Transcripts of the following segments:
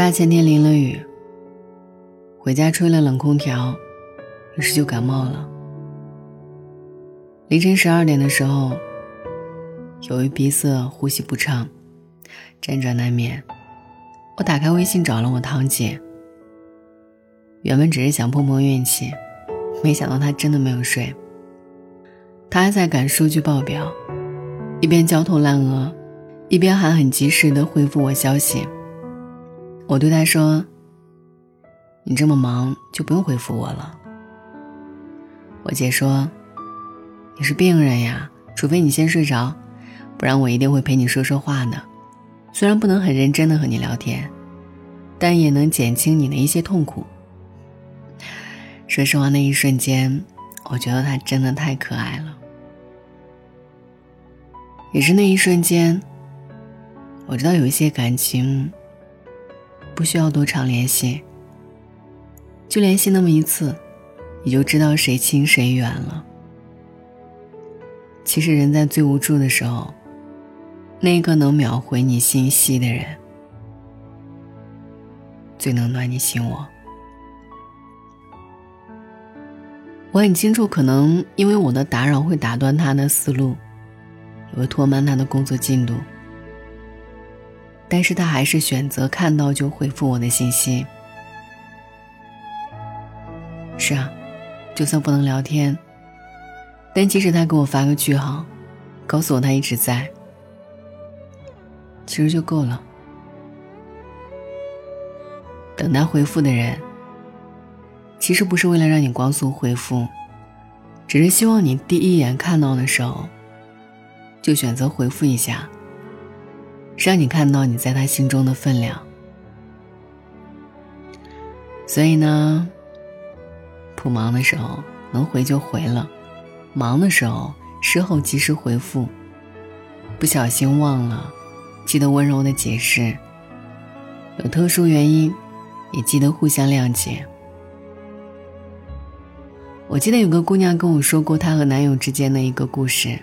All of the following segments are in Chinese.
大前天淋了雨，回家吹了冷空调，于是就感冒了。凌晨十二点的时候，由于鼻塞、呼吸不畅，辗转难眠。我打开微信找了我堂姐，原本只是想碰碰运气，没想到她真的没有睡。她还在赶数据报表，一边焦头烂额，一边还很及时的回复我消息。我对他说：“你这么忙，就不用回复我了。”我姐说：“你是病人呀，除非你先睡着，不然我一定会陪你说说话的。”虽然不能很认真的和你聊天，但也能减轻你的一些痛苦。说实话，那一瞬间，我觉得他真的太可爱了。也是那一瞬间，我知道有一些感情不需要多长联系，就联系那么一次，你就知道谁亲谁远了。其实人在最无助的时候。那个能秒回你信息的人，最能暖你心窝。我很清楚，可能因为我的打扰会打断他的思路，也会拖慢他的工作进度。但是他还是选择看到就回复我的信息。是啊，就算不能聊天，但即使他给我发个句号，告诉我他一直在。其实就够了。等他回复的人，其实不是为了让你光速回复，只是希望你第一眼看到的时候，就选择回复一下，让你看到你在他心中的分量。所以呢，不忙的时候能回就回了，忙的时候事后及时回复，不小心忘了。记得温柔的解释，有特殊原因，也记得互相谅解。我记得有个姑娘跟我说过她和男友之间的一个故事，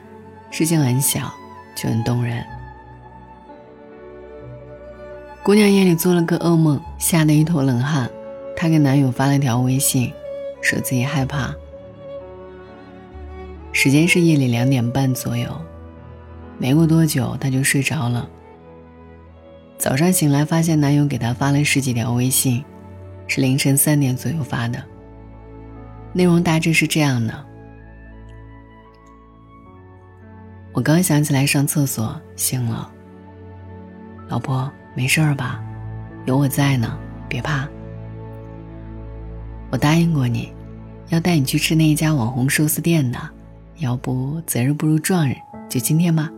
事情很小，却很动人。姑娘夜里做了个噩梦，吓得一头冷汗，她给男友发了条微信，说自己害怕。时间是夜里两点半左右，没过多久，她就睡着了。早上醒来，发现男友给她发了十几条微信，是凌晨三点左右发的。内容大致是这样的：我刚想起来上厕所，醒了。老婆，没事儿吧？有我在呢，别怕。我答应过你，要带你去吃那一家网红寿司店的，要不择日不如撞日，就今天吧。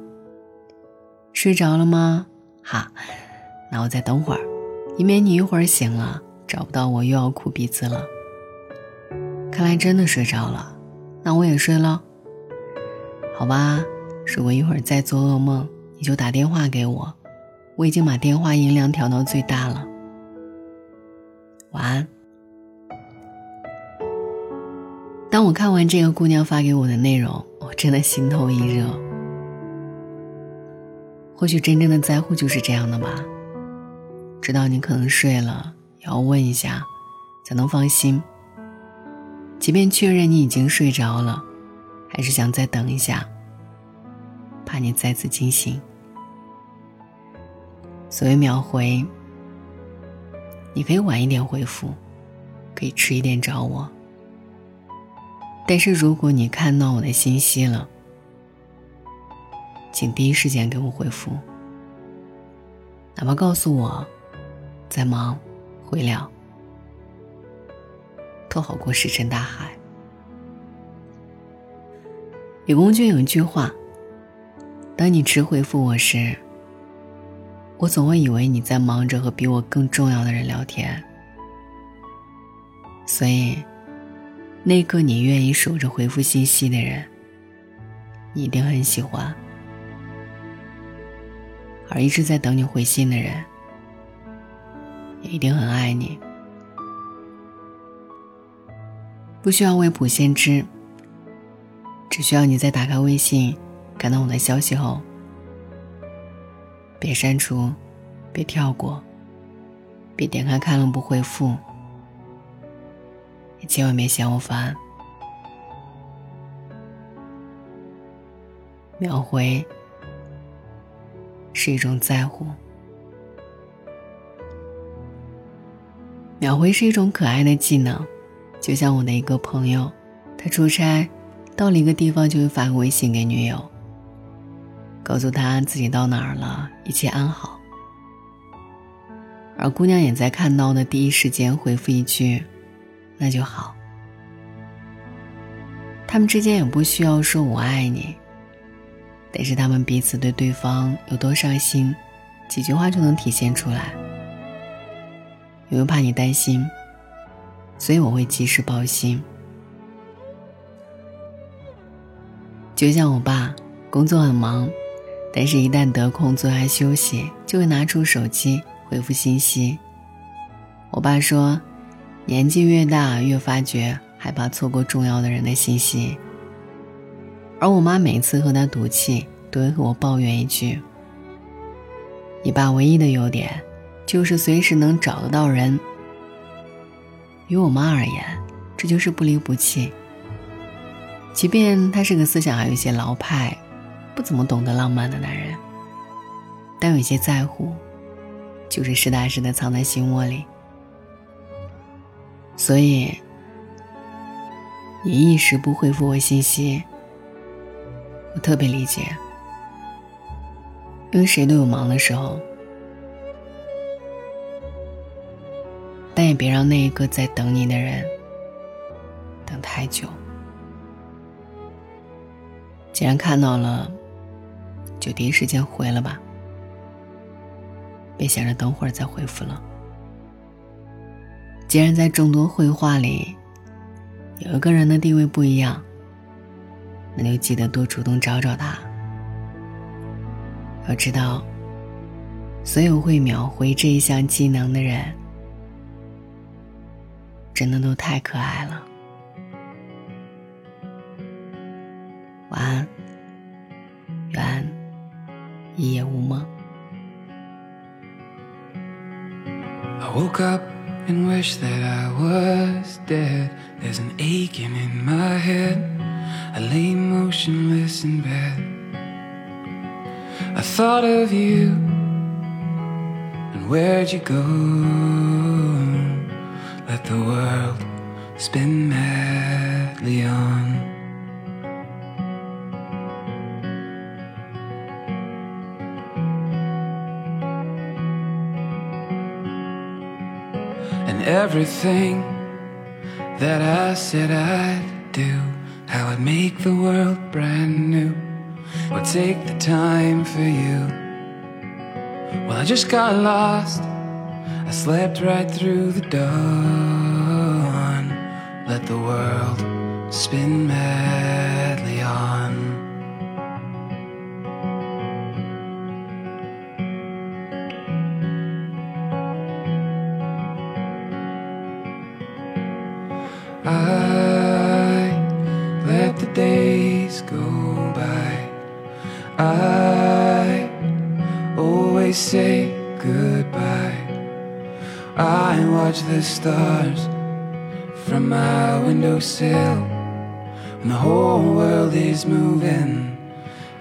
睡着了吗？哈。那我再等会儿，以免你一会儿醒了找不到我又要哭鼻子了。看来真的睡着了，那我也睡了。好吧，如果一会儿再做噩梦，你就打电话给我，我已经把电话音量调到最大了。晚安。当我看完这个姑娘发给我的内容，我真的心头一热。或许真正的在乎就是这样的吧。知道你可能睡了，也要问一下，才能放心。即便确认你已经睡着了，还是想再等一下，怕你再次惊醒。所谓秒回，你可以晚一点回复，可以迟一点找我。但是如果你看到我的信息了，请第一时间给我回复，哪怕告诉我。在忙，回了，都好过石沉大海。李公俊有一句话：“当你迟回复我时，我总会以为你在忙着和比我更重要的人聊天。所以，那个你愿意守着回复信息的人，你一定很喜欢；而一直在等你回信的人。”也一定很爱你，不需要未卜先知，只需要你在打开微信，看到我的消息后，别删除，别跳过，别点开看了不回复，也千万别嫌我烦。秒回是一种在乎，秒回是一种可爱的技能。就像我的一个朋友，他出差到了一个地方，就会发个微信给女友，告诉他自己到哪儿了，一切安好。而姑娘也在看到的第一时间回复一句：“那就好。”他们之间也不需要说我爱你，但是他们彼此对对方有多上心，几句话就能体现出来。因为怕你担心，所以我会及时报信。就像我爸，工作很忙，但是一旦得空坐下休息，就会拿出手机。回复信息。我爸说，年纪越大，越发觉害怕错过重要的人的信息。而我妈每次和他赌气，都会和我抱怨一句：“你爸唯一的优点，就是随时能找得到人。”于我妈而言，这就是不离不弃。即便他是个思想还有一些老派，不怎么懂得浪漫的男人，但有些在乎。就是实打实的藏在心窝里，所以你一时不回复我信息，我特别理解，因为谁都有忙的时候，但也别让那一个在等你的人等太久。既然看到了，就第一时间回了吧。别想着等会儿再回复了。既然在众多绘画里，有一个人的地位不一样，那就记得多主动找找他。要知道，所有会秒回这一项技能的人，真的都太可爱了。晚安，晚安 一夜无梦。I woke up and wish that I was dead. There's an aching in my head. I lay motionless in bed. I thought of you and where'd you go? Let the world spin madly on. Everything that I said I'd do. How I'd make the world brand new. Would take the time for you. Well, I just got lost. I slept right through the dawn. Let the world spin madly on. I let the days go by. I always say goodbye. I watch the stars from my windowsill. When the whole world is moving,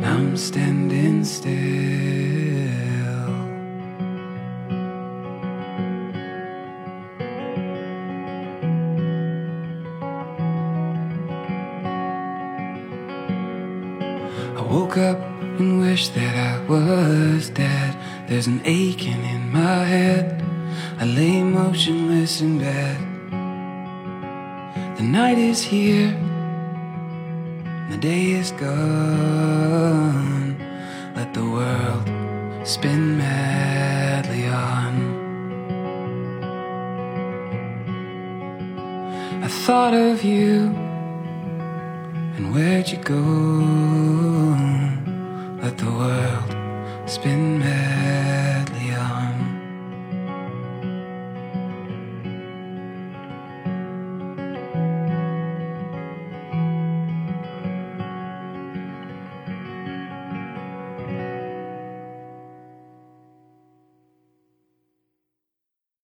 I'm standing still. Woke up and wished that I was dead. There's an aching in my head. I lay motionless in bed. The night is here, the day is gone. Let the world spin madly on. I thought of you, and where'd you go? Let the world spin mad.